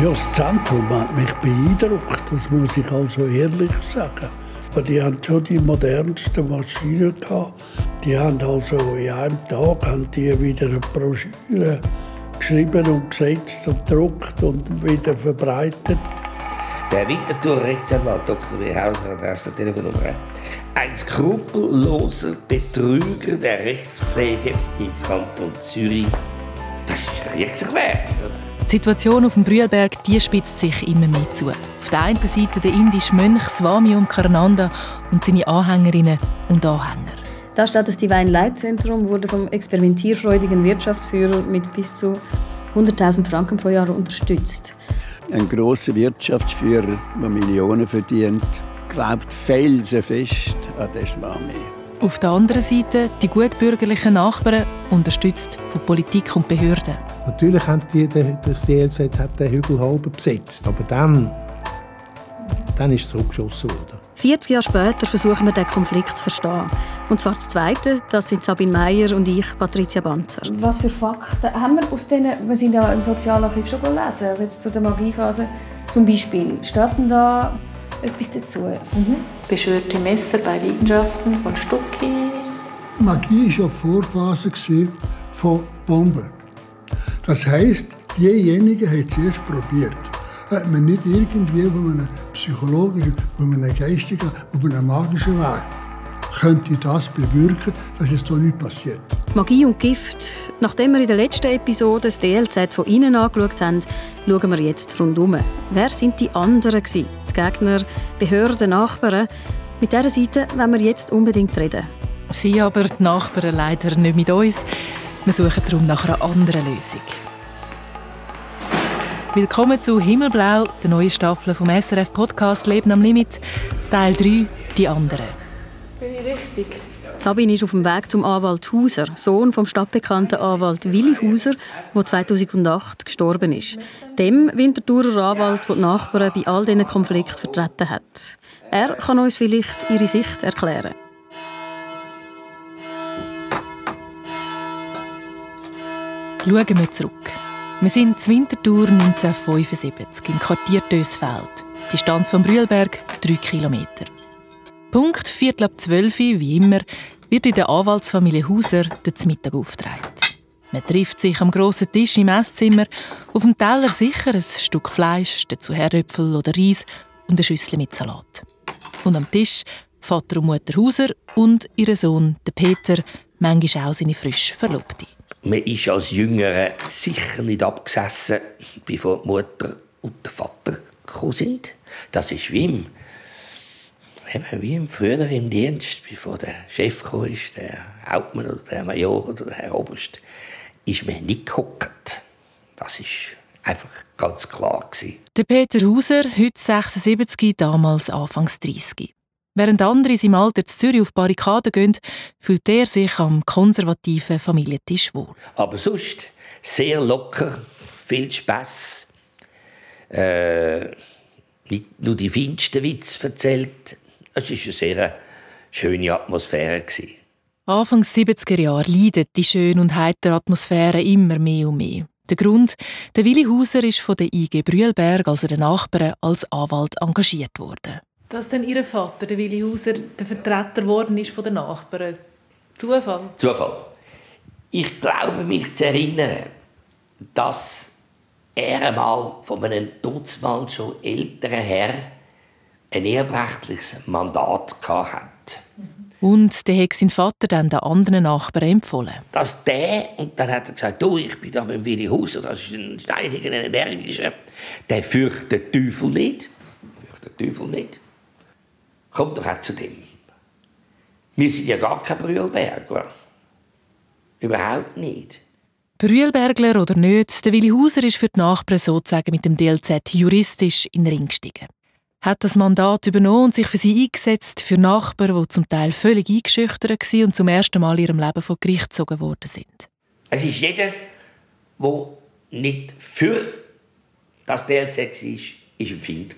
Ja, das Zentrum hat mich beeindruckt, das muss ich also ehrlich sagen. Aber die haben schon die modernsten Maschinen gehabt. Die haben also in einem Tag haben die wieder eine Broschüre geschrieben und gesetzt und gedruckt und wieder verbreitet. Der Winterthur Rechtsanwalt Dr. W. Hauser hat erste Telefonnummer. Ein skrupelloser Betrüger der Rechtspflege im Kanton Zürich. Das ist Kriegswerk. Die Situation auf dem Brühlberg die spitzt sich immer mehr zu. Auf der einen Seite der indische Mönch Swami Karnanda und seine Anhängerinnen und Anhänger. Da steht das Divine Light Zentrum wurde vom experimentierfreudigen Wirtschaftsführer mit bis zu 100.000 Franken pro Jahr unterstützt. Ein großer Wirtschaftsführer, der Millionen verdient, glaubt felsenfest an das Swami. Auf der anderen Seite die gutbürgerlichen Nachbarn, unterstützt von Politik und Behörden. Natürlich haben die, das DLZ hat den Hügel halb besetzt, aber dann, dann ist es zurückgeschossen worden. 40 Jahre später versuchen wir, den Konflikt zu verstehen. Und zwar das Zweite, das sind Sabine Meyer und ich, Patricia Banzer. Was für Fakten haben wir aus denen, wir sind ja im Sozialarchiv schon gelesen, also jetzt zu der Magiephase zum Beispiel. Starten da etwas dazu? Mhm. Beschwörte Messer bei Liegenschaften von Stucki. Magie war ja die Vorphase von Bomben. Das heisst, diejenigen haben es erst probiert. Hat man nicht irgendwie von einem psychologischen, von einem geistigen, von einem magischen Weg könnte das bewirken, dass es so nicht passiert. Magie und Gift. Nachdem wir in der letzten Episode das DLZ von innen angeschaut haben, schauen wir jetzt rundum. Wer sind die anderen gewesen? Die Gegner, Behörden, Nachbarn? Mit dieser Seite wollen wir jetzt unbedingt reden. Sie aber, die Nachbarn, leider nicht mit uns. Wir suchen darum nach einer anderen Lösung. Willkommen zu Himmelblau, der neuen Staffel vom SRF Podcast Leben am Limit, Teil 3, die anderen. Bin ich richtig? Sabine ist auf dem Weg zum Anwalt Hauser, Sohn vom stadtbekannten Anwalt Willi Hauser, der 2008 gestorben ist. Dem Winterthurer Anwalt, der die Nachbarn bei all diesen Konflikten vertreten hat. Er kann uns vielleicht ihre Sicht erklären. Schauen wir zurück. Wir sind zur Winterthur 1975 im Quartier Dösfeld. Distanz vom Brühlberg 3 Kilometer. Punkt Viertel ab 12 wie immer, wird in der Anwaltsfamilie Hauser der Mittag aufgetragen. Man trifft sich am grossen Tisch im Esszimmer, auf dem Teller sicher ein Stück Fleisch, dazu Herdöpfel oder Reis und eine Schüssel mit Salat. Und am Tisch Vater und Mutter Hauser und ihr Sohn, der Peter, manchmal auch seine frisch Verlobte. Man ist als Jüngerer sicher nicht abgesessen, bevor die Mutter und der Vater gekommen sind. Das ist wie im, wie im früher im Dienst, bevor der Chef kam, ist, der Hauptmann oder der Major oder der Herr Oberst, ist man nicht gehockt. Das ist einfach ganz klar gewesen. Der Peter Hauser, heute 76, damals Anfangs 30. Während andere in seinem Alter zu Zürich auf Barrikaden gehen, fühlt er sich am konservativen Familientisch wohl. Aber sonst sehr locker, viel Spass. Äh, nicht nur die feinsten Witze erzählt. Es war eine sehr schöne Atmosphäre. Anfangs 70er Jahre leidet die schöne und heitere Atmosphäre immer mehr und mehr. Der Grund, der Willi Hauser ist von der IG Brühlberg, also den Nachbarn, als Anwalt engagiert worden dass dann ihr Vater, der Willi Hauser, der Vertreter geworden ist von den Nachbarn. Zufall? Zufall. Ich glaube mich zu erinnern, dass er einmal von einem Dutzmal schon älteren Herr ein erbrechtliches Mandat hatte. Und der hat sein Vater dann den anderen Nachbarn empfohlen. Dass der, und dann hat er gesagt, du, ich bin da mit Willi Hauser, das ist ein steidiger, ein energischer, der fürchtet den Teufel nicht. Fürchtet den Teufel nicht. Kommt doch auch zu dem. Wir sind ja gar kein Brühlbergler. Überhaupt nicht. Brühlbergler oder nicht, der Willi Hauser ist für die Nachbarn sozusagen mit dem DLZ juristisch in den Ring gestiegen. Hat das Mandat übernommen und sich für sie eingesetzt, für Nachbarn, die zum Teil völlig eingeschüchtert waren und zum ersten Mal in ihrem Leben vor Gericht gezogen worden sind. Es ist jeder, der nicht für das DLZ war, ist empfindet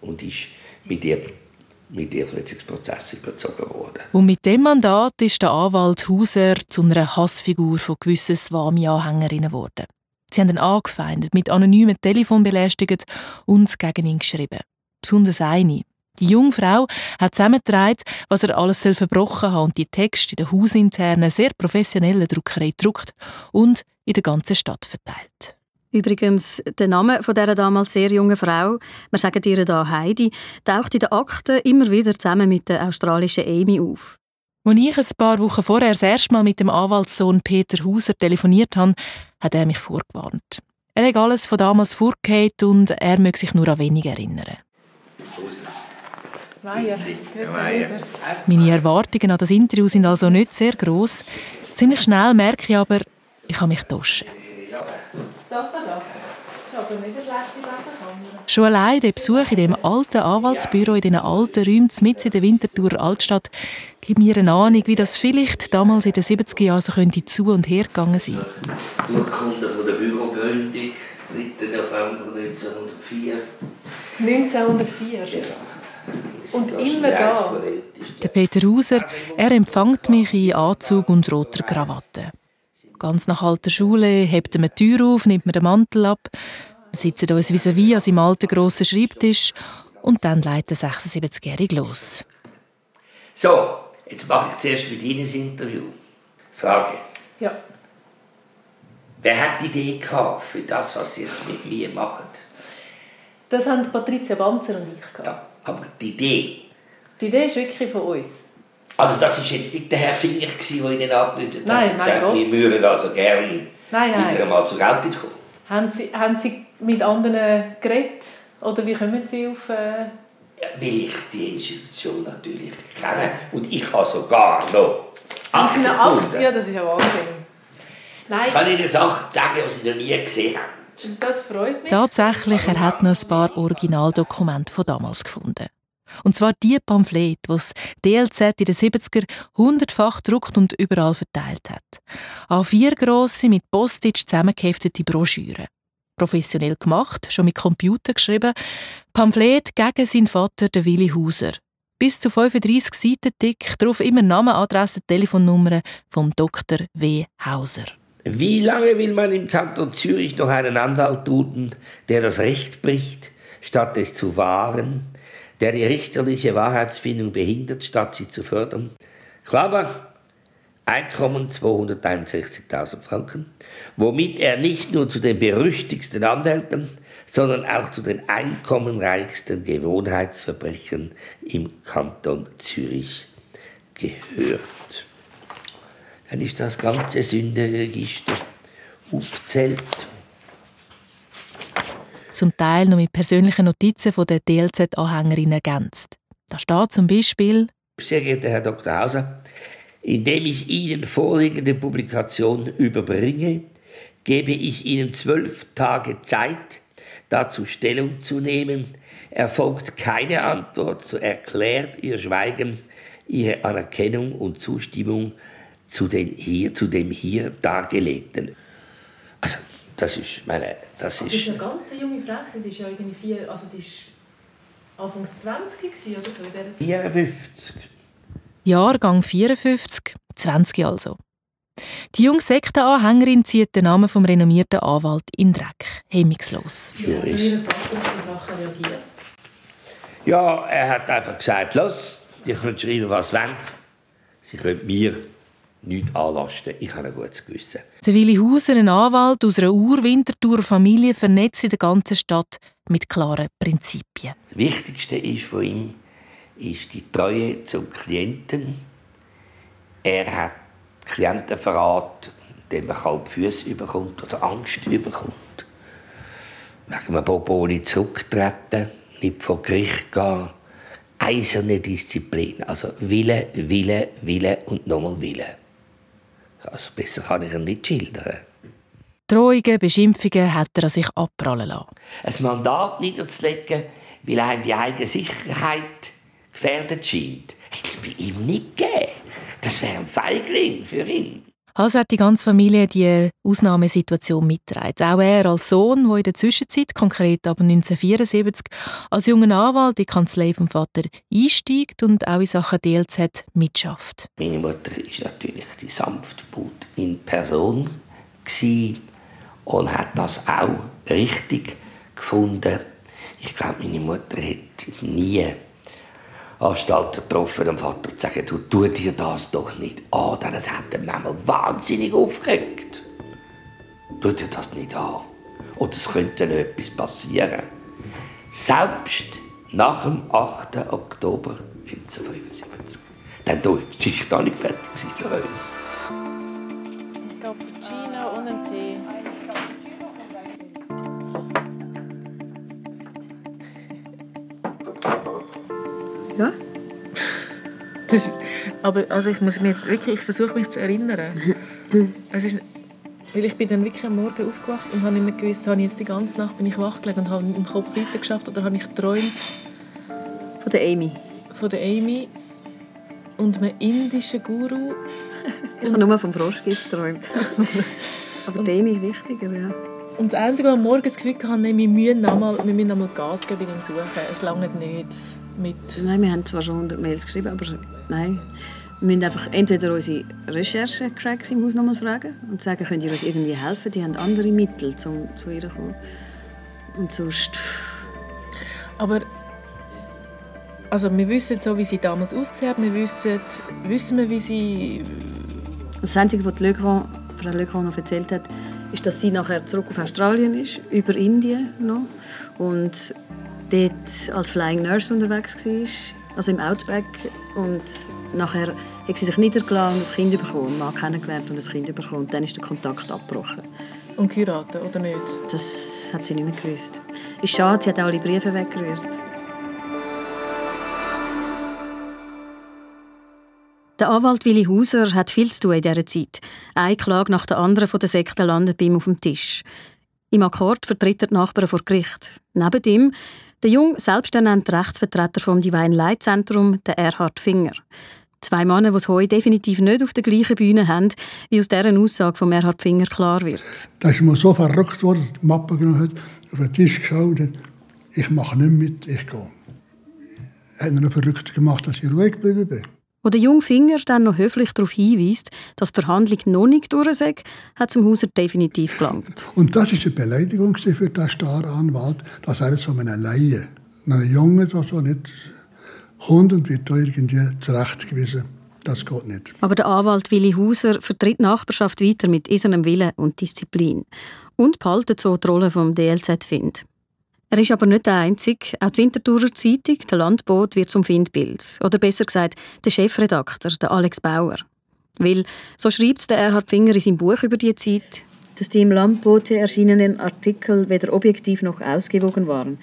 und ist mit ihr mit Eheverletzungsprozess überzogen worden. Und mit dem Mandat ist der Anwalt Hauser zu einer Hassfigur von gewissen Swami-Anhängerinnen geworden. Sie haben ihn angefeindet, mit anonymen Telefon belästigt und gegen ihn geschrieben. Besonders eine. Die junge Frau hat zusammengetragen, was er alles verbrochen hat und die Texte in der hausinternen, sehr professionellen Druckerei gedruckt und in der ganzen Stadt verteilt. Übrigens, der Name von dieser damals sehr jungen Frau, wir sagen ihr da Heidi, taucht in den Akten immer wieder zusammen mit der australischen Amy auf. Als ich ein paar Wochen vorher das erste Mal mit dem Anwaltssohn Peter Hauser telefoniert habe, hat er mich vorgewarnt. Er hat alles von damals vorgehört und er möge sich nur an wenig erinnern. Meine Erwartungen an das Interview sind also nicht sehr groß. Ziemlich schnell merke ich aber, ich kann mich täuschen. Das ist aber nicht eine schlechte Lesekamera. Schon allein der Besuch in dem alten Anwaltsbüro in diesen alten Räumen mitten in der Winterthur Altstadt gibt mir eine Ahnung, wie das vielleicht damals in den 70er Jahren so könnte zu und her gegangen sein. Urkunde von der Bürogründung, 3. November 1904. 1904? Ja. Und immer da. Der Peter Hauser, er empfängt mich in Anzug und roter Krawatte. Ganz nach alter Schule hebt er mir die Tür auf, nimmt mir den Mantel ab. Wir sitzen uns vis-à-vis -vis an seinem alten grossen Schreibtisch und dann leitet der 76-Jährige los. So, jetzt mache ich zuerst mit Ihnen das Interview. Frage. Ja. Wer hat die Idee gehabt für das, was Sie jetzt mit mir machen? Das haben Patricia Banzer und ich gehabt. Ja, aber die Idee? Die Idee ist wirklich von uns. Also das war jetzt nicht der Herr Finger, der Ihnen abgetötet hat und gesagt, wir würden also gerne nein, nein. wieder einmal zur Geltung kommen. Haben Sie, haben Sie mit anderen geredet? Oder wie kommen Sie auf... Äh... Ja, weil ich die Institution natürlich kenne und ich habe sogar noch Akten gefunden. Ja, das ist ja Wahnsinn. Nein. Ich kann Ihnen Sachen sagen, die Sie noch nie gesehen haben. Das freut mich. Tatsächlich, er hat noch ein paar Originaldokumente von damals gefunden. Und zwar die Pamphlete, die das DLZ in den 70er hundertfach gedruckt und überall verteilt hat. An vier grosse, mit Postage zusammengeheftete Broschüren. Professionell gemacht, schon mit Computer geschrieben. Pamphlet gegen seinen Vater, den Willi Hauser. Bis zu 35 Seiten dick, darauf immer Name, Adresse, Telefonnummern vom Dr. W. Hauser. Wie lange will man im Kanton Zürich noch einen Anwalt dulden, der das Recht bricht, statt es zu wahren? der die richterliche Wahrheitsfindung behindert, statt sie zu fördern. Klammer, Einkommen 261.000 Franken, womit er nicht nur zu den berüchtigsten Anwälten, sondern auch zu den einkommenreichsten Gewohnheitsverbrechern im Kanton Zürich gehört. Dann ist das ganze Sündenregister aufzählt zum Teil noch mit persönlichen Notizen von der DLZ-Anhängerin ergänzt. Da steht zum Beispiel Sehr geehrter Herr Dr. Hauser, indem ich Ihnen vorliegende Publikation überbringe, gebe ich Ihnen zwölf Tage Zeit, dazu Stellung zu nehmen. Erfolgt keine Antwort, so erklärt Ihr Schweigen Ihre Anerkennung und Zustimmung zu, den hier, zu dem hier dargelegten. Also, das ist meine, das ist... Das ist eine ganz junge Frau, die ist ja irgendwie vier, also die ist Anfangs 20 oder so. 54. Jahrgang 54, 20 also. Die junge Sektenanhängerin zieht den Namen vom renommierten Anwalt in Dreck, hemmungslos. Ja, wie ihr Vater auf so Sachen reagiert? Ja, er hat einfach gesagt, los, ihr könnt schreiben, was ihr wollt. Sie können mir nichts anlasten. Ich habe ein gutes Gewissen. Der Willi Hauser, ein Anwalt aus einer Urwintertour-Familie, vernetzt in der ganzen Stadt mit klaren Prinzipien. Das Wichtigste ist von ihm ist die Treue zum Klienten. Er hat Klientenverrat, dem man die Füße überkommt oder Angst überkommt. Wegen einem Boboli zurücktreten, nicht vor Gericht gehen. Eiserne Disziplin, also Wille, Wille, Wille und nochmal Wille. Also besser kann ich ihn nicht schildern. Drohungen, Beschimpfungen hat er an sich abprallen lassen. Ein Mandat niederzulegen, weil einem die eigene Sicherheit gefährdet scheint, hätte es bei ihm nicht gegeben. Das wäre ein Feigling für ihn. Also hat die ganze Familie die Ausnahmesituation mitgetragen. Auch er als Sohn, der in der Zwischenzeit, konkret ab 1974, als junger Anwalt in die Kanzlei vom Vater einsteigt und auch in Sachen DLZ mitschafft. Meine Mutter ist natürlich die Sanftmut in Person und hat das auch richtig gefunden. Ich glaube, meine Mutter hat nie Anstalter getroffen, dem Vater zu sagen, du tu dir das doch nicht an, denn es hat ihn manchmal wahnsinnig aufgeregt. Tu dir das nicht an. Oder es könnte noch etwas passieren. Selbst nach dem 8. Oktober 1975. Dann war die Geschichte noch nicht fertig für uns. Aber also ich muss mir jetzt wirklich, ich versuche mich zu erinnern. Es ist, weil ich bin dann wirklich am Morgen aufgewacht und habe nicht mehr gewusst, habe ich jetzt die ganze Nacht bin ich wach gelegen und habe im Kopf weiter geschafft oder habe ich geträumt Von der Amy. von der Amy und einem indischen Guru. Ich habe nur vom Froschgift geträumt. Aber die Amy ist wichtiger, ja. Und das Einzige, was ich am Morgen das Gefühl hatte, wir müssen einmal, wir müssen einmal Gas geben beim Suchen. Es langt nicht mit... Nein, wir haben zwar schon 100 Mails geschrieben, aber nein. Wir müssen einfach entweder unsere Recherche-Cracks im Haus nochmal fragen und sagen, könnt ihr uns irgendwie helfen? Die haben andere Mittel, um zu ihr zu kommen. Und sonst... Aber also wir wissen so, wie sie damals ausgesehen hat. Wir wissen, wissen wir, wie sie... Das Einzige, was Legrand, Frau Legrand noch erzählt hat, ist, dass sie nachher zurück auf Australien ist, über Indien noch. Und dort als Flying Nurse unterwegs war, also im Outback. Und nachher hat sie sich niedergelassen und ein Kind bekommen, einen Mann kennengelernt und ein Kind bekommen. Und dann ist der Kontakt abgebrochen. Und geheiratet, oder nicht? Das hat sie nicht mehr gewusst. Ist schade, sie hat alle Briefe weggerührt. Der Anwalt Willi Hauser hat viel zu tun in dieser Zeit. Eine Klage nach der anderen von der Sekte landet bei ihm auf dem Tisch. Im Akkord vertritt er die Nachbarn vor Gericht. Neben ihm der junge, selbsternannte Rechtsvertreter vom Divine Light Zentrum, der Erhard Finger. Zwei Männer, die es heute definitiv nicht auf der gleichen Bühne haben, wie aus dieser Aussage von Erhard Finger klar wird. Da ist mir so verrückt worden, die Mappe genommen hat, auf den Tisch geschaut hat, ich mache nicht mit, ich gehe. Er hat noch verrückt gemacht, dass ich ruhig geblieben bin. Wo der junge Finger dann noch höflich darauf hinweist, dass die Verhandlung noch nicht durch sei, hat dem Hauser definitiv gelangt. Und das war eine Beleidigung für den Staranwalt, dass er jetzt von einem Laie, einem Jungen, der so nicht kommt und wird da irgendwie zurechtgewiesen. Das geht nicht. Aber der Anwalt Willi Hauser vertritt die Nachbarschaft weiter mit eisernem Willen und Disziplin und behaltet so die Rolle vom DLZ Find. Er ist aber nicht der Einzige. Auch die Winterthurer Zeitung, der Landboot, wird zum Findbild. Oder besser gesagt, der Chefredakteur, der Alex Bauer. Weil, so schreibt der Erhard Finger in seinem Buch über die Zeit, dass die im Landboote erschienenen Artikel weder objektiv noch ausgewogen waren.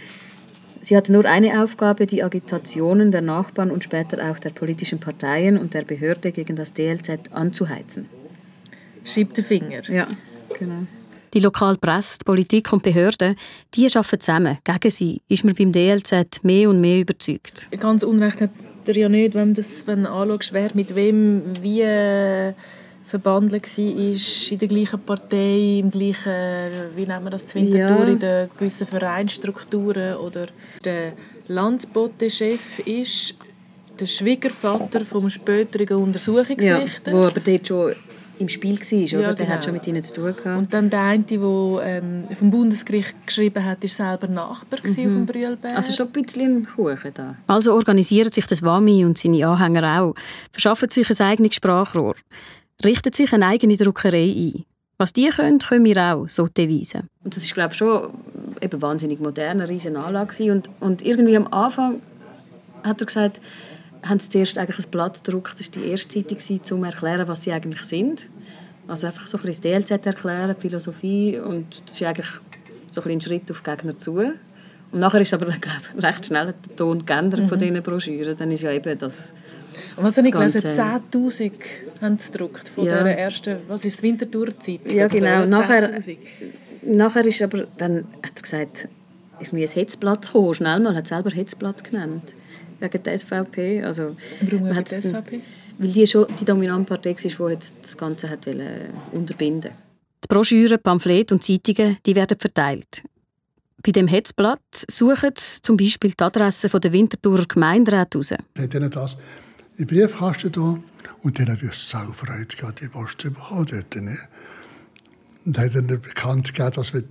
Sie hatte nur eine Aufgabe, die Agitationen der Nachbarn und später auch der politischen Parteien und der Behörde gegen das DLZ anzuheizen. Schreibt der Finger. Ja, genau. Die lokale Presse, die Politik und die Behörden, die arbeiten zusammen. Gegen sie ist man beim DLZ mehr und mehr überzeugt. Ganz Unrecht hat er ja nicht, wenn das wenn du anschaust, wer mit wem wie äh, verbandelt war, in der gleichen Partei, im gleichen, wie nennen wir das, Winterthur, Ja. in den gewissen Vereinsstrukturen. Oder der Landbotechef ist der Schwiegervater vom späteren Ja, Untersuchungsrichter. wo aber dort schon im Spiel war, oder? Ja, Der hat genau. schon mit ihnen zu tun gehabt. Und dann der eine, der ähm, vom Bundesgericht geschrieben hat, war selber Nachbar mhm. auf dem Brühlberg. Also schon ein bisschen Kuchen da. Also organisiert sich das Wami und seine Anhänger auch, verschaffen sich ein eigenes Sprachrohr, richten sich eine eigene Druckerei ein. Was die können, können wir auch, so die Devise. Und das ist, glaube ich, schon eben wahnsinnig moderne, riesen Anlage und, und irgendwie am Anfang hat er gesagt, haben sie zuerst eigentlich ein Blatt gedruckt, das war die erste Zeitung, gewesen, um zu erklären, was sie eigentlich sind. Also einfach so ein bisschen das DLZ erklären, die Philosophie und das ist eigentlich so ein, bisschen ein Schritt auf die Gegner zu. Und nachher ist aber glaube ich, recht schnell der Ton geändert von diesen Broschüren. Dann ist ja eben das... Und was habe ich gelesen? Ganze- 10'000 haben sie gedruckt von Ja. der ersten, was ist Winterthur Zeitung? Ja, genau. Nachher- 10'000. Nachher ist aber, dann hat er gesagt, ist mir ein Hetzblatt gekommen. Schnell mal, hat selber Hetzblatt genannt. Wegen der SVP. Also, Warum wegen der SVP? Weil die schon die dominante Partei war, die jetzt das Ganze hat wollen, unterbinden Die Broschüren, Pamphlete und Zeitungen die werden verteilt. Bei dem Hetzblatt suchen sie zum Beispiel die Adresse von der Winterthurer Gemeinderat heraus. Er hat ihnen das in den Briefkasten da und die hat natürlich sau Freude gehabt, die Post zu bekommen dort. Ne? Und hat dann bekannt gegeben, dass wenn,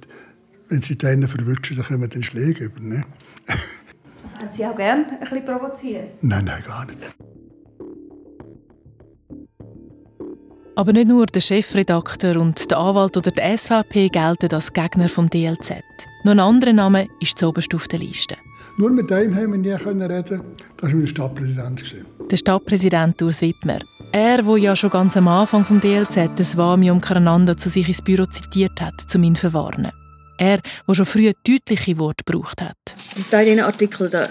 wenn sie denen verwünschen, dann kommen den Schläge über. Ne? Also, haben Sie auch gerne ein bisschen provozieren? Nein, nein, gar nicht. Aber nicht nur der Chefredakteur und der Anwalt oder der SVP gelten als Gegner vom DLZ. Noch ein anderer Name ist zuoberst auf der Liste. Nur mit dem haben wir nie reden Das war mein Stadtpräsident. Der Stadtpräsident Urs Wittmer. Er, der ja schon ganz am Anfang vom DLZ das Wamium Karananda zu sich ins Büro zitiert hat, um ihn zu verwarnen. Er, der schon früh deutliche Worte gebraucht hat. In diesen Artikel da,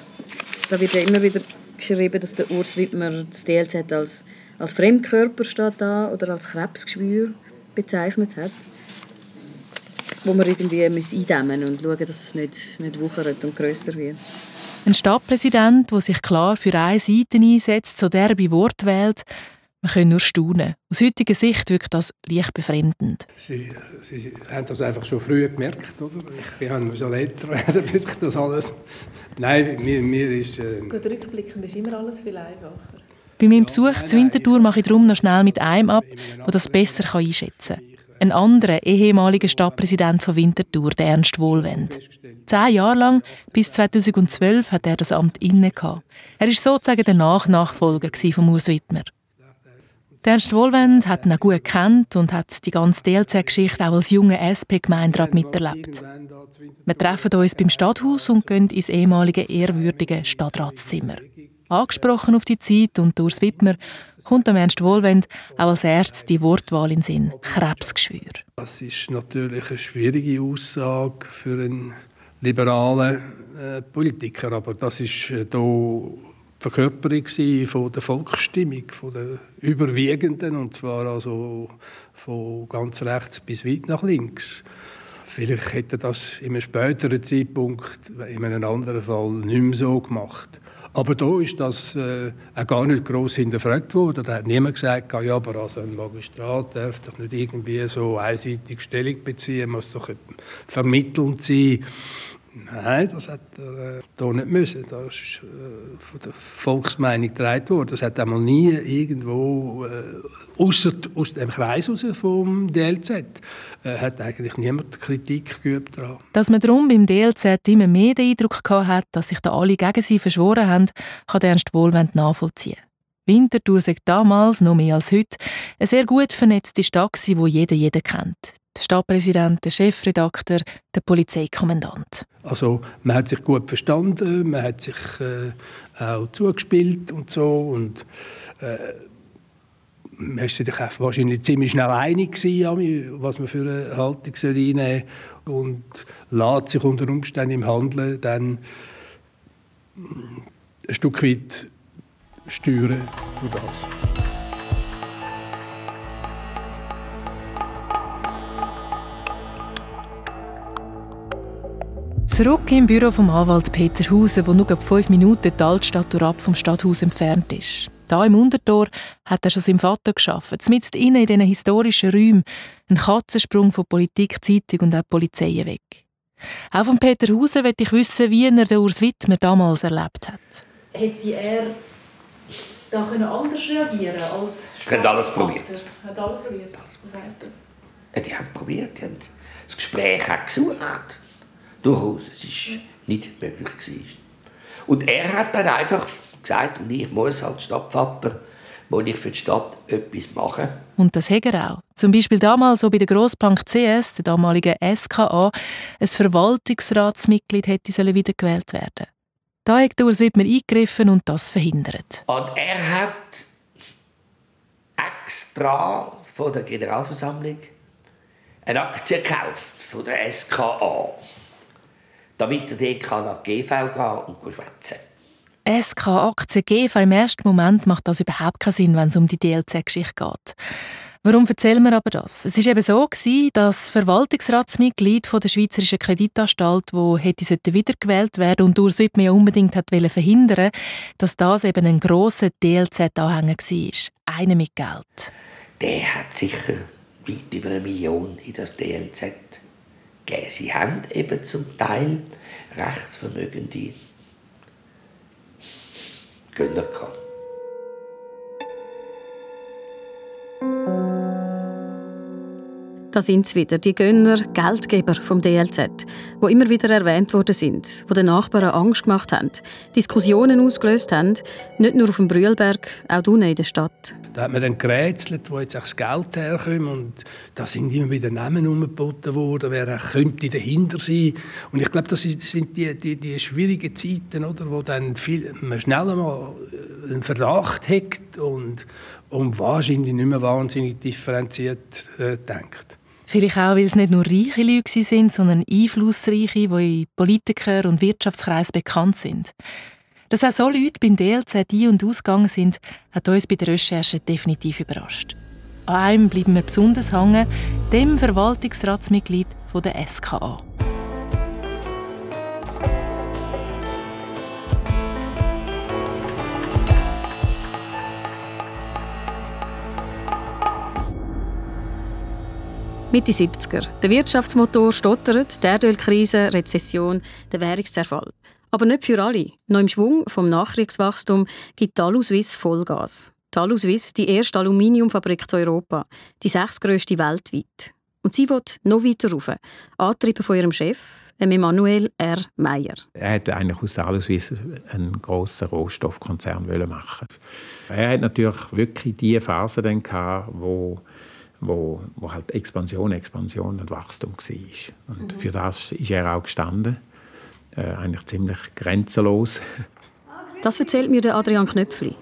da wird ja immer wieder geschrieben, dass der Urs Wittmer das DLZ als, als Fremdkörper steht da, oder als Krebsgeschwür bezeichnet hat wo man irgendwie eindämmen und schauen, dass es nicht, nicht wuchert und grösser wird. Ein Stadtpräsident, der sich klar für eine Seite einsetzt, so derbe Wort wählt, man kann nur staunen. Aus heutiger Sicht wirkt das leicht befremdend. Sie, Sie haben das einfach schon früh gemerkt, oder? Ich kann schon älter werden, bis ich das alles... Nein, mir, mir ist... Äh... Gut, rückblickend ist immer alles viel einfacher. Bei meinem Besuch zur Wintertour mache ich darum noch schnell mit einem ab, der das besser einschätzen kann. Ein anderer ehemaliger Stadtpräsident von Winterthur, der Ernst Wohlwend. Zehn Jahre lang, bis 2012, hat er das Amt inne. Er ist sozusagen der Nachnachfolger von Urs Wittmer. Ernst Wohlwend hat ihn auch gut gekannt und hat die ganze DLZ-Geschichte auch als junger SP-Gemeinderat miterlebt. Wir treffen uns beim Stadthaus und gehen ins ehemalige ehrwürdige Stadtratszimmer. Angesprochen auf die Zeit und durchs Wittmer kommt am Ernst Wohlwend auch als erstes die Wortwahl in Sinn, Krebsgeschwür. Das ist natürlich eine schwierige Aussage für einen liberalen äh, Politiker, aber das ist äh, die Verkörperung von der Volksstimmung, von der überwiegenden, und zwar also von ganz rechts bis weit nach links. Vielleicht hätte er das in einem späteren Zeitpunkt, in einem anderen Fall, nicht mehr so gemacht. Aber da ist das äh, auch gar nicht groß hinterfragt worden. Da hat niemand gesagt, ja, aber also ein Magistrat darf doch nicht irgendwie so einseitig Stellung beziehen, muss doch vermittelnd sein. Nein, das hat er äh, hier nicht müssen. Das ist äh, von der Volksmeinung getragen worden. Das hat einmal nie irgendwo, äh, ausser, aus dem Kreis raus vom DLZ, äh, hat eigentlich niemand Kritik geübt daran. Dass man darum beim DLZ immer mehr den Eindruck hat, dass sich da alle gegen sie verschworen haben, kann Ernst Wohlwend nachvollziehen. Winterthur sagt damals, noch mehr als heute, eine sehr gut vernetzte Stadt, die jeder jeden kennt der Stadtpräsident, der Chefredakteur, der Polizeikommandant. Also man hat sich gut verstanden, man hat sich äh, auch zugespielt und so und äh, man war sich wahrscheinlich ziemlich schnell einig was man für eine Haltung einnehmen soll und lässt sich unter Umständen im Handeln dann ein Stück weit steuern durch das. Zurück im Büro vom Anwalt Peter Hausen, wo nur fünf Minuten die Altstadt ab vom Stadthaus entfernt ist. Da im Untertor hat er schon seinem Vater geschafft. Mitten innen in diesen historischen Räumen ein Katzensprung von Politik, Zeitung und auch Polizei weg. Auch von Peter Hausen möchte ich wissen, wie er den Urs Wittmer damals erlebt hat. Hätte er da können anders reagieren als Hat alles probiert. Hat alles probiert. Was heisst das? Die haben probiert, die haben das Gespräch gesucht durchaus. Es war nicht möglich. Gewesen. Und er hat dann einfach gesagt, und ich muss als Stadtvater muss ich für die Stadt etwas machen. Und das hat er auch. Zum Beispiel damals, wo bei der Grossbank CS, der damaligen SKA, ein Verwaltungsratsmitglied hätte wiedergewählt werden Da hat Urs Wittmer eingegriffen und das verhindert. Und er hat extra von der Generalversammlung eine Aktie gekauft von der SKA damit er dort kann an die GV gehen und schwätzen SK Aktien GV im ersten Moment macht das überhaupt keinen Sinn, wenn es um die DLC-Geschichte geht. Warum erzählen wir aber das? Es war eben so, dass das Verwaltungsratsmitglied von der Schweizerischen Kreditanstalt, wo hätte wiedergewählt werden und Urs Wittmer unbedingt hat verhindern dass das eben ein grosser DLC-Anhänger war. Einer mit Geld. Der hat sicher weit über eine Million in das gegeben. Sie haben eben zum Teil rechtsvermögende Gönner gehabt. Da sind sie wieder, die Gönner, Geldgeber vom DLZ, wo immer wieder erwähnt worden sind, wo den Nachbarn Angst gemacht haben, Diskussionen ausgelöst haben, nicht nur auf dem Brühlberg, auch unten in der Stadt. Da hat man dann gerätselt, wo jetzt das Geld herkommt und da sind immer wieder Namen umgeboten worden, wer könnte dahinter sein. Und ich glaube, das sind die, die, die schwierigen Zeiten, oder, wo dann viel, man schnell mal einen Verdacht hat und, und wahrscheinlich nicht mehr wahnsinnig differenziert äh, denkt. Vielleicht auch, weil es nicht nur reiche Leute sind, sondern einflussreiche, die in Politiker- und Wirtschaftskreisen bekannt sind. Dass auch so Leute beim DLZ ein- und ausgegangen sind, hat uns bei der Recherche definitiv überrascht. An einem bleiben wir besonders hängen, dem Verwaltungsratsmitglied der SKA. Mitte 70er. Der Wirtschaftsmotor stottert, die Erdölkrise, Rezession, der Währungszerfall. Aber nicht für alle. Noch im Schwung vom Nachkriegswachstum gibt Talu Suisse Vollgas. Talu Suisse, die erste Aluminiumfabrik zu Europa, die sechstgrößte weltweit. Und sie will noch weiter rauf, angetrieben von ihrem Chef, Emmanuel R. Meyer. Er hätte eigentlich aus der einen grossen Rohstoffkonzern machen Er hat natürlich wirklich die Phase dann gehabt, wo, wo halt Expansion, Expansion und Wachstum war. Und mhm. für das ist er auch gestanden, äh, eigentlich ziemlich grenzenlos. Das erzählt mir der Adrian Knöpfli.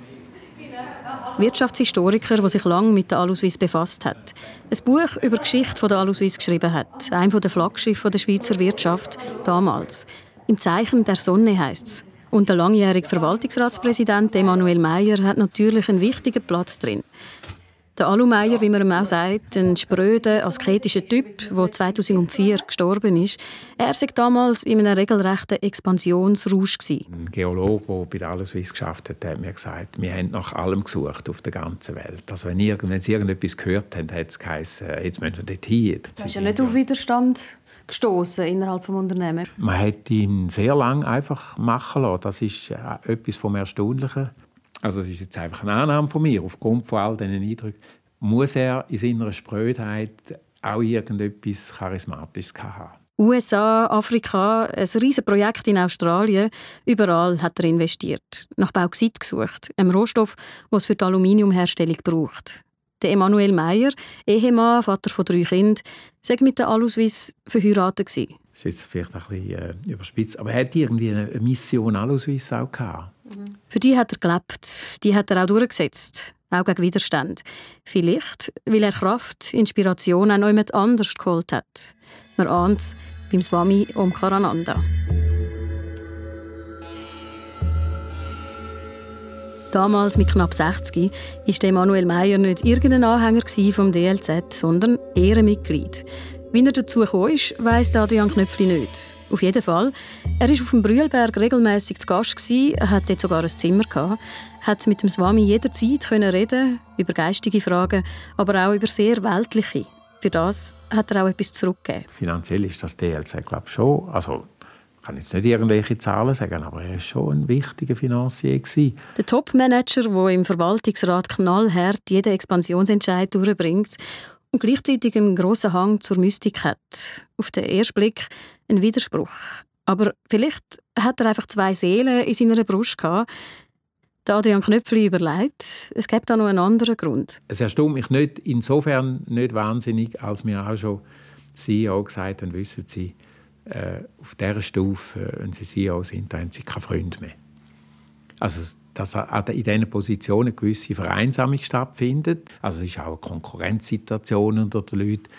Wirtschaftshistoriker, der sich lange mit der Aluswiss befasst hat. Ein Buch über die Geschichte der Aluswiss geschrieben hat. Ein der Flaggschiffe der Schweizer Wirtschaft damals. Im Zeichen der Sonne heißt es. Und der langjährige Verwaltungsratspräsident Emanuel Meyer hat natürlich einen wichtigen Platz drin. Der Alumeier, wie man ihm auch sagt, ein spröder, asketischer Typ, der 2004 gestorben ist, er war damals in einem regelrechten Expansionsrausch. Ein Geologe, der bei der Aluswiss geschafft hat, hat mir gesagt, wir haben nach allem gesucht auf der ganzen Welt. Also wenn, irgend, wenn sie irgendetwas gehört haben, hat es geheißen, jetzt müssen wir dort hin. Das ist ja nicht auf Widerstand gestoßen innerhalb des Unternehmens? Man hat ihn sehr lange einfach machen lassen. Das ist äh, etwas vom Erstaunlichen. Also das ist jetzt einfach eine Annahme von mir, aufgrund von all diesen Eindrücken, muss er in seiner Sprödheit auch irgendetwas Charismatisches haben. USA, Afrika, ein riesiges Projekt in Australien. Überall hat er investiert. Nach Bauxit gesucht, einem Rohstoff, es für die Aluminiumherstellung braucht. Der Emanuel Meyer, Ehemann, Vater von drei Kindern, sei mit der Aluswiss verheiratet. Das ist jetzt vielleicht ein bisschen äh, überspitzt, aber er hat irgendwie eine Mission Aluswiss auch gehabt. Für die hat er gelebt, die hat er auch durchgesetzt, auch gegen Widerstand. Vielleicht, weil er Kraft, Inspiration auch noch jemand anders geholt hat. Man ahnt es beim Swami Omkarananda. Damals mit knapp 60 war Emanuel Meyer nicht irgendein Anhänger vom DLZ, sondern Ehrenmitglied. Wie er dazu ist, weiss Adrian Knöpfli nicht. Auf jeden Fall. Er war auf dem Brühlberg regelmäßig zu Gast, er hatte dort sogar ein Zimmer, gehabt, hat mit dem Swami jederzeit können reden über geistige Fragen, aber auch über sehr weltliche. Für das hat er auch etwas zurückgegeben. Finanziell ist das DLC, glaube ich, schon. Also, ich kann jetzt nicht irgendwelche Zahlen sagen, aber er war schon ein wichtiger Finanzier. Gewesen. Der Top-Manager, der im Verwaltungsrat knallhart jeden Expansionsentscheid durchbringt und gleichzeitig einen grossen Hang zur Mystik hat. Auf den ersten Blick ein Widerspruch. Aber vielleicht hat er einfach zwei Seelen in seiner Brust gehabt. Adrian Knöpfli überlegt, es gibt da noch einen anderen Grund. Es erstaunt mich nicht, insofern nicht wahnsinnig, als mir auch schon CEO gesagt haben, wissen Sie, äh, auf dieser Stufe, wenn Sie CEO sind, haben Sie keinen Freund mehr. Also dass in diesen Positionen eine gewisse Vereinsamung stattfindet. Also es ist auch eine Konkurrenzsituation unter den Leuten.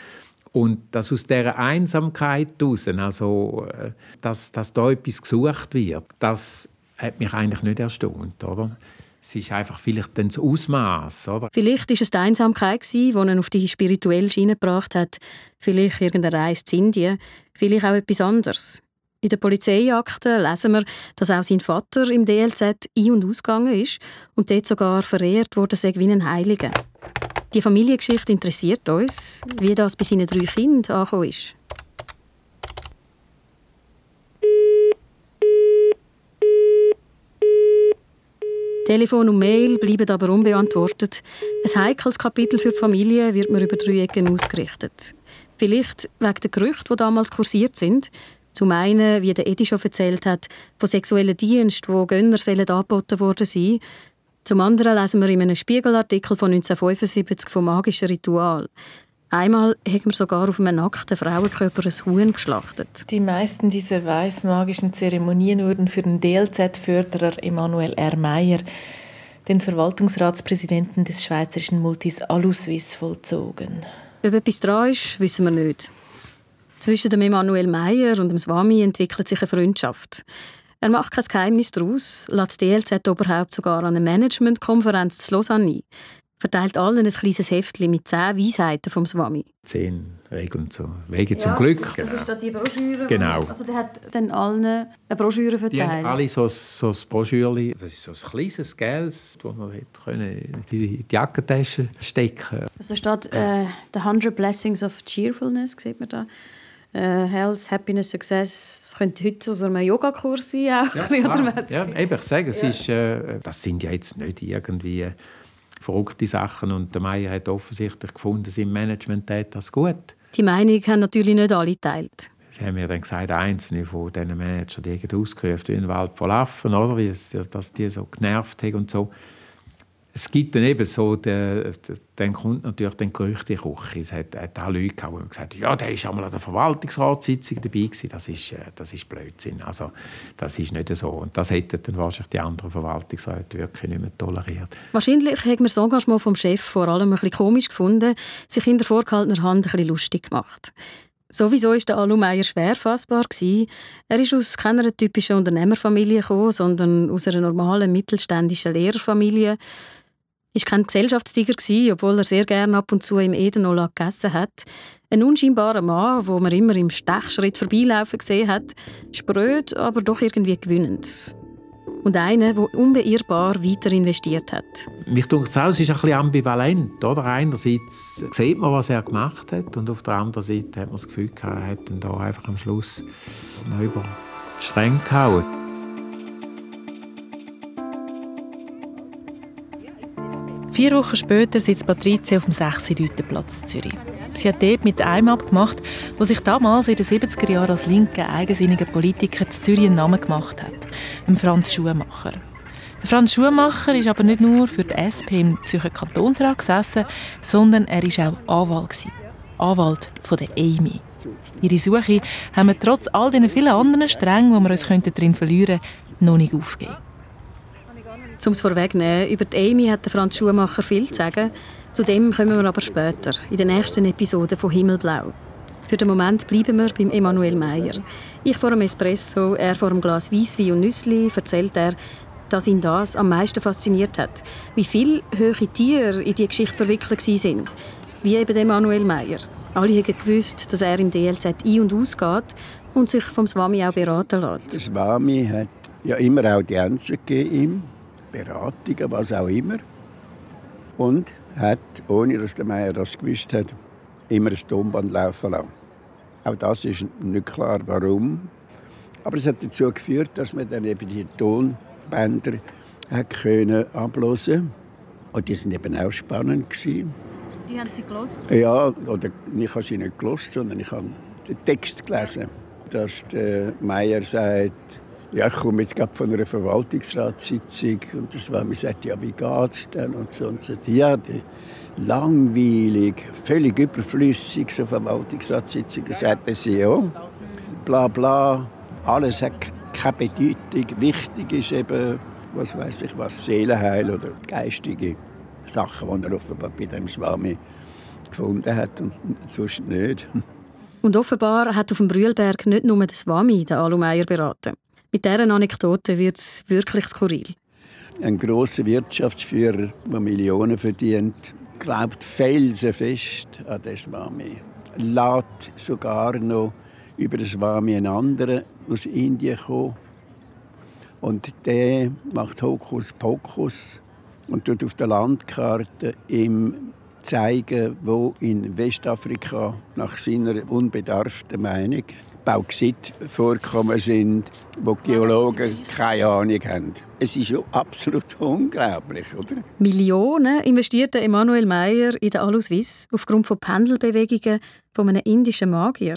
Und dass aus dieser Einsamkeit heraus, also, äh, dass, dass da etwas gesucht wird, das hat mich eigentlich nicht erstaunt. Oder? Es ist einfach vielleicht das Ausmaß. Vielleicht war es die Einsamkeit, die ihn auf die spirituelle Schiene gebracht hat. Vielleicht irgendeine Reise zu Indien. Vielleicht auch etwas anderes. In der Polizeiakte lesen wir, dass auch sein Vater im DLZ ein- und ausgegangen ist und dort sogar verehrt wurde wie ein Heiliger. Die Familiengeschichte interessiert uns, wie das bei seinen drei Kindern angekommen ist. Telefon und Mail bleiben aber unbeantwortet. Ein heikles Kapitel für die Familie wird mir über drei Ecken ausgerichtet. Vielleicht wegen der Gerüchte, die damals kursiert sind. Zum einen, wie der Edi schon erzählt hat, von sexuellen Diensten, wo Gönner sollen angeboten worden sein. Zum anderen lesen wir in einem Spiegelartikel von 1975 vom magischen Ritual. Einmal haben wir sogar auf einem nackten Frauenkörper ein Huhn geschlachtet. Die meisten dieser weißmagischen Zeremonien wurden für den DLZ-Förderer Emanuel R. Meyer, den Verwaltungsratspräsidenten des schweizerischen Multis Aluswiss, vollzogen. Ob etwas dran ist, wissen wir nicht. Zwischen dem Emanuel Meyer und dem Swami entwickelt sich eine Freundschaft. Er macht kein Geheimnis daraus, lässt das DLZ-Oberhaupt sogar an eine Managementkonferenz zu Lausanne ein verteilt allen ein kleines Heftchen mit zehn Weisheiten vom Swami. Zehn Regeln zu Wege ja, zum Glück. Das, genau. ist da die Broschüre. Genau. Also der hat dann allen eine Broschüre verteilt. Die haben alle so, so ein Broschürchen. Das ist so ein kleines Geld, das man in die Jackentasche stecken Also da steht äh, «The 100 Blessings of Cheerfulness», sieht man da. Uh, Health, Happiness, Success, das könnte heute aus einem Yogakurs sein. Auch, ja, ja, eben, ich sage, es ja. ist, äh, das sind ja jetzt nicht irgendwie verrückte Sachen. Und der Meier hat offensichtlich gefunden, sein Management tät das gut. Die Meinung haben natürlich nicht alle geteilt. Sie haben mir dann gesagt, einzelne von diesen Managern, die haben ausgerufen wie ein Wald voll Affen, oder? Wie es, dass die so genervt haben und so es gibt dann eben so, der, dann kommt natürlich den Gerücht in die Küche. Es hat, hat auch Leute gehabt, die gesagt haben, ja, der war einmal an der Verwaltungsratssitzung dabei gewesen. Das ist, äh, das ist Blödsinn. Also, das ist nicht so. Und das hätten dann wahrscheinlich die anderen Verwaltungsräte wirklich nicht mehr toleriert. Wahrscheinlich hat man das Engagement vom Chef vor allem ein bisschen komisch gefunden, sich in der vorgehaltenen Hand ein bisschen lustig gemacht. Sowieso war der Alumeyer schwer fassbar. Er ist aus keiner typischen Unternehmerfamilie gekommen, sondern aus einer normalen mittelständischen Lehrerfamilie ist kein Gesellschaftstiger obwohl er sehr gerne ab und zu im Edenola gegessen hat. Ein unscheinbarer Mann, wo man immer im Stechschritt vorbeilaufen gesehen hat, spröd, aber doch irgendwie gewinnend. Und einer, der unbeirrbar weiter investiert hat. Mich denkt es ist ein bisschen ambivalent. Oder? Einerseits sieht man, was er gemacht hat, und auf der anderen Seite hat man das Gefühl, er hat dann da einfach am Schluss über streng gehauen. Vier Wochen später sitzt Patricia auf dem 6. Platz Zürich. Sie hat dort mit einem abgemacht, der sich damals in den 70er Jahren als linker, eigensinniger Politiker zu Zürich einen Namen gemacht hat, dem Franz Schumacher. Der Franz Schumacher ist aber nicht nur für die SP im Zürcher Kantonsrat gesessen, sondern er war auch Anwalt. Gewesen. Anwalt von der Amy. Ihre Suche haben wir trotz all den vielen anderen Strängen, die wir uns darin verlieren könnten, noch nicht aufgegeben. Um es vorwegnehmen, über Amy hat Franz Schumacher viel zu sagen. Zu dem kommen wir aber später, in der nächsten Episode von Himmelblau. Für den Moment bleiben wir beim Emanuel Meyer. Ich vor dem Espresso, er vor dem Glas Weisswein und Nüssli, erzählt er, dass ihn das am meisten fasziniert hat. Wie viele hohe Tiere in die Geschichte verwickelt sind. Wie eben Emanuel Meyer. Alle haben gewusst, dass er im DLZ ein- und ausgeht und sich vom Swami auch beraten lässt. Der Swami hat ja immer Audienzen gegeben Beratungen, was auch immer. Und hat, ohne dass der Meier das gewusst hat, immer ein Tonband laufen lassen. Auch das ist nicht klar, warum. Aber es hat dazu geführt, dass man dann eben die Tonbänder hat können ablosen Und die sind eben auch spannend gewesen. Die haben Sie gelost? Ja, oder ich habe sie nicht gelost, sondern ich habe den Text gelesen, dass der Meier sagt, ja, ich komme jetzt gerade von einer Verwaltungsratssitzung und das war mir gesagt, ja, wie geht's denn und so und so. Ja, die, langweilig, völlig überflüssig so Verwaltungsratssitzungen, sagt der CEO. Bla bla, alles hat keine Bedeutung. Wichtig ist eben, was weiß ich was, Seelenheil oder geistige Sachen, die er offenbar bei dem Swami gefunden hat und sonst nicht. Und offenbar hat auf dem Brühlberg nicht nur der Swami den Alumeyer beraten. Mit dieser Anekdote wird es wirklich skurril. Ein großer Wirtschaftsführer, der Millionen verdient, glaubt felsenfest an den Swami. Lädt sogar noch über den Swami einen anderen aus Indien kommen. Und der macht Hokus Pokus und tut auf der Landkarte ihm zeigen, wo in Westafrika nach seiner unbedarften Meinung Bauxit vorkommen sind, wo die Geologen keine Ahnung haben. Es ist ja absolut unglaublich, oder? Millionen investierte Emanuel Meyer in der Aluswiss aufgrund von Pendelbewegungen von einem indischen Magier.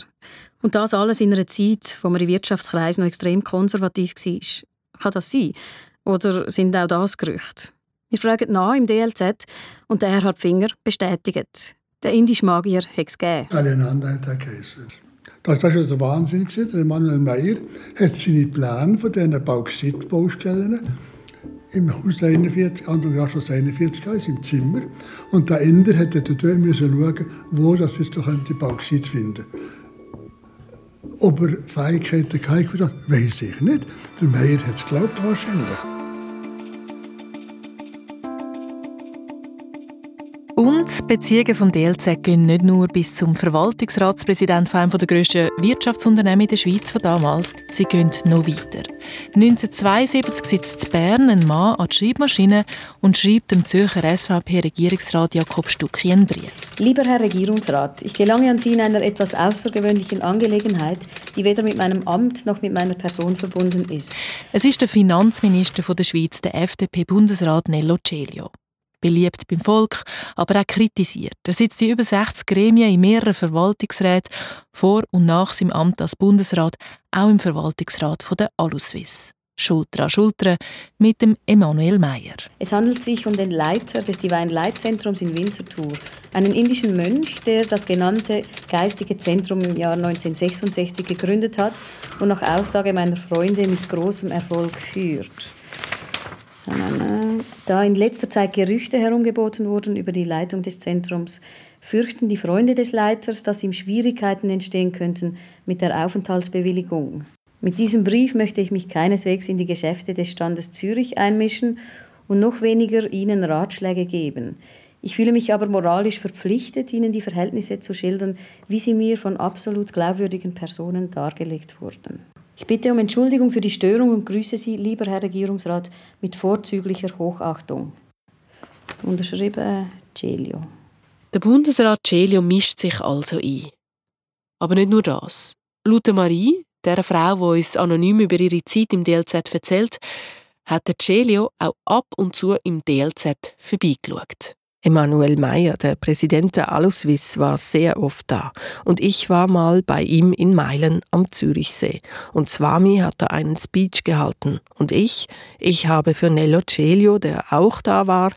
Und das alles in einer Zeit, wo man in Wirtschaftskreisen noch extrem konservativ war. Kann das sein? Oder sind auch das Gerüchte? Wir fragen nach im DLZ und der Erhard Finger bestätigt. Der indische Magier hat es gegeben. Aneinander hat er geheißen. Das war schon der Wahnsinn. Der Manuel Meyer hat seine Pläne von diesen Bauxit-Baustellen im Haus 41, Anfang Jahres 41 in seinem Zimmer. Und der Inder hätte dort schauen wo das doch die Bauxit finden Ob er Fähigkeiten hatte, weiß ich nicht. Der Meyer hat es geglaubt wahrscheinlich. Und Beziehungen vom DLZ gehen nicht nur bis zum Verwaltungsratspräsidenten von einem der grössten Wirtschaftsunternehmen in der Schweiz von damals, sie gehen noch weiter. 1972 sitzt in Bern ein Mann an der Schreibmaschine und schreibt dem Zürcher SVP-Regierungsrat Jakob Stucki einen Brief. Lieber Herr Regierungsrat, ich gelange an Sie in einer etwas außergewöhnlichen Angelegenheit, die weder mit meinem Amt noch mit meiner Person verbunden ist. Es ist der Finanzminister der Schweiz, der FDP-Bundesrat Nello Celio beliebt beim Volk, aber auch kritisiert. Er sitzt in über 60 Gremien in mehreren Verwaltungsräten, vor und nach seinem Amt als Bundesrat, auch im Verwaltungsrat von der Aluswiss. Schulter an Schulter mit dem Emanuel Meyer. Es handelt sich um den Leiter des Divine Light Zentrums in Winterthur, einen indischen Mönch, der das genannte geistige Zentrum im Jahr 1966 gegründet hat und nach Aussage meiner Freunde mit großem Erfolg führt. Da in letzter Zeit Gerüchte herumgeboten wurden über die Leitung des Zentrums, fürchten die Freunde des Leiters, dass ihm Schwierigkeiten entstehen könnten mit der Aufenthaltsbewilligung. Mit diesem Brief möchte ich mich keineswegs in die Geschäfte des Standes Zürich einmischen und noch weniger Ihnen Ratschläge geben. Ich fühle mich aber moralisch verpflichtet, Ihnen die Verhältnisse zu schildern, wie sie mir von absolut glaubwürdigen Personen dargelegt wurden. Ich bitte um Entschuldigung für die Störung und grüße Sie, lieber Herr Regierungsrat, mit vorzüglicher Hochachtung. Unterschrieben Celio. Der Bundesrat Celio mischt sich also ein. Aber nicht nur das. Laut Marie, der Frau, die uns anonym über ihre Zeit im DLZ erzählt, hat der Celio auch ab und zu im DLZ vorbeigeschaut. Emanuel Meyer, der Präsident der Aluswiss, war sehr oft da. Und ich war mal bei ihm in Meilen am Zürichsee. Und Swami hat da einen Speech gehalten. Und ich, ich habe für Nello Celio, der auch da war,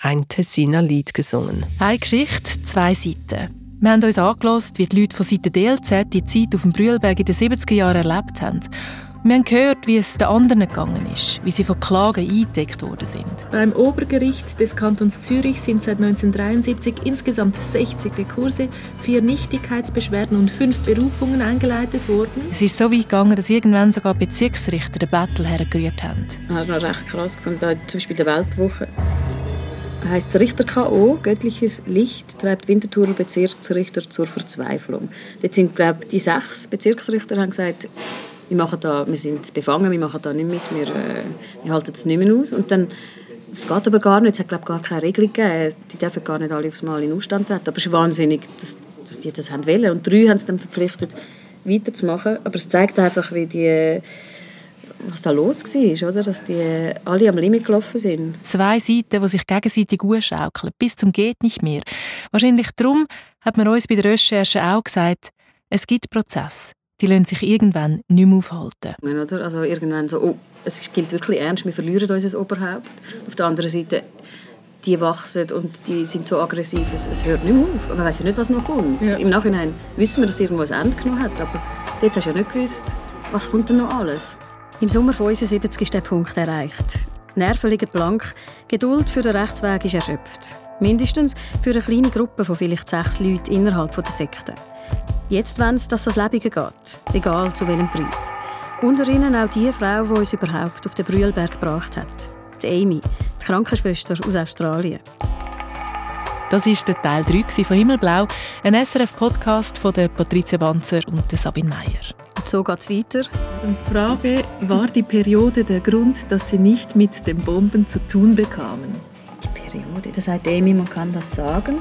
ein Tessiner Lied gesungen. Eine Geschichte, zwei Seiten. Wir haben uns angelassen, wie die Leute von Seiten DLZ die Zeit auf dem Brühlberg in den 70er Jahren erlebt haben. Wir haben gehört, wie es den anderen gegangen ist, wie sie von Klagen eingedeckt worden sind. Beim Obergericht des Kantons Zürich sind seit 1973 insgesamt 60 Rekurse, vier Nichtigkeitsbeschwerden und fünf Berufungen eingeleitet worden. Es ist so weit gegangen, dass irgendwann sogar Bezirksrichter den Battle hergerührt haben. Ich habe noch recht krass gefunden, da zum Beispiel der Weltwoche heißt Richter K.O. Göttliches Licht treibt Winterthurer Bezirksrichter zur Verzweiflung. Dort sind, glaube die sechs Bezirksrichter haben gesagt, wir, machen da, wir sind befangen, wir machen da nicht mit, wir, äh, wir halten das nicht mehr aus. Und dann, das geht aber gar nicht, es hat glaube gar keine Regelung gegeben, die dürfen gar nicht alle aufs Mal in Ausstand treten. Aber es ist wahnsinnig, dass, dass die das haben wollen. Und drei haben es dann verpflichtet, weiterzumachen. Aber es zeigt einfach, wie die was da los war, oder? dass die alle am Limit gelaufen sind. Zwei Seiten, die sich gegenseitig schaukeln, bis zum geht nicht mehr. Wahrscheinlich darum hat man uns bei der Recherche auch gesagt, es gibt Prozesse die lassen sich irgendwann nicht mehr aufhalten. Also irgendwann so, oh, es gilt wirklich ernst, wir verlieren unser Oberhaupt. Auf der anderen Seite, die wachsen und die sind so aggressiv, es, es hört nicht mehr auf. Man weiß ja nicht, was noch kommt. Ja. Im Nachhinein wissen wir, dass irgendwo ein Ende genommen hat, aber dort hast du ja nicht gewusst, was kommt denn noch alles. Im Sommer 75 ist der Punkt erreicht. Nerven liegen blank, Geduld für den Rechtsweg ist erschöpft. Mindestens für eine kleine Gruppe von vielleicht sechs Leuten innerhalb der Sekte. Jetzt wollen sie, dass es das Leben geht, egal zu welchem Preis. Unter ihnen auch die Frau, die uns überhaupt auf den Brühlberg gebracht hat. Die Amy, die Krankenschwester aus Australien. Das war der Teil 3 von Himmelblau, ein SRF-Podcast von der Patricia Banzer und der Sabine Meyer. Und so geht es weiter. Also die Frage, war die Periode der Grund, dass sie nicht mit den Bomben zu tun bekamen? Die Periode, das sagt Amy, man kann das sagen.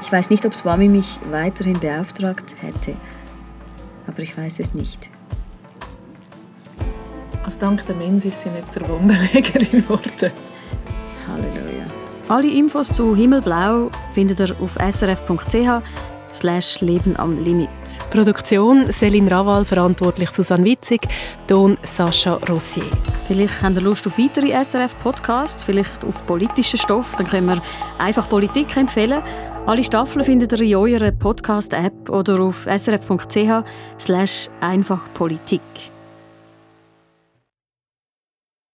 Ich weiß nicht, ob Swami mich weiterhin beauftragt hätte. aber ich weiß es nicht. Also dank der Mensch ist sie nicht zur Wunderlegerin geworden. Halleluja. Alle Infos zu Himmelblau findet ihr auf srf.ch slash Leben am Limit. Produktion Céline Raval, verantwortlich Susanne Witzig, Ton Sascha Rossier. Vielleicht habt ihr Lust auf weitere SRF-Podcasts, vielleicht auf politischen Stoff, dann können wir einfach Politik empfehlen. Alle Staffeln findet ihr in eurer Podcast-App oder auf srf.ch slash einfachpolitik.